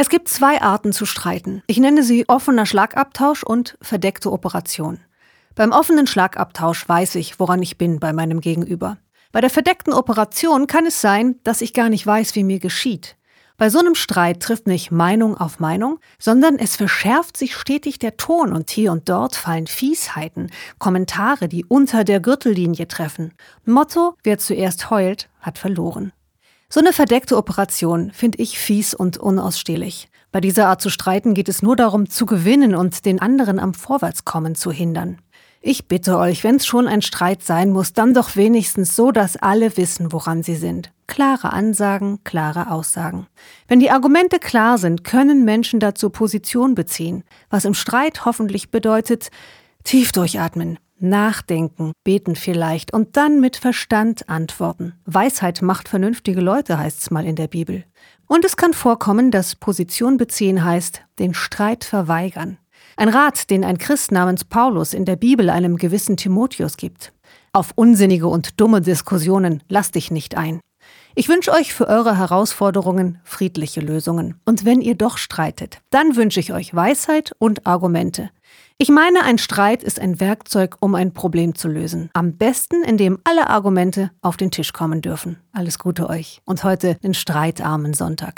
Es gibt zwei Arten zu streiten. Ich nenne sie offener Schlagabtausch und verdeckte Operation. Beim offenen Schlagabtausch weiß ich, woran ich bin bei meinem Gegenüber. Bei der verdeckten Operation kann es sein, dass ich gar nicht weiß, wie mir geschieht. Bei so einem Streit trifft nicht Meinung auf Meinung, sondern es verschärft sich stetig der Ton und hier und dort fallen Fiesheiten, Kommentare, die unter der Gürtellinie treffen. Motto, wer zuerst heult, hat verloren. So eine verdeckte Operation finde ich fies und unausstehlich. Bei dieser Art zu streiten geht es nur darum, zu gewinnen und den anderen am Vorwärtskommen zu hindern. Ich bitte euch, wenn es schon ein Streit sein muss, dann doch wenigstens so, dass alle wissen, woran sie sind. Klare Ansagen, klare Aussagen. Wenn die Argumente klar sind, können Menschen dazu Position beziehen, was im Streit hoffentlich bedeutet, tief durchatmen, Nachdenken, beten vielleicht und dann mit Verstand antworten. Weisheit macht vernünftige Leute, heißt's mal in der Bibel. Und es kann vorkommen, dass Position beziehen heißt, den Streit verweigern. Ein Rat, den ein Christ namens Paulus in der Bibel einem gewissen Timotheus gibt. Auf unsinnige und dumme Diskussionen lass dich nicht ein. Ich wünsche euch für eure Herausforderungen friedliche Lösungen. Und wenn ihr doch streitet, dann wünsche ich euch Weisheit und Argumente. Ich meine, ein Streit ist ein Werkzeug, um ein Problem zu lösen. Am besten, indem alle Argumente auf den Tisch kommen dürfen. Alles Gute euch und heute den streitarmen Sonntag.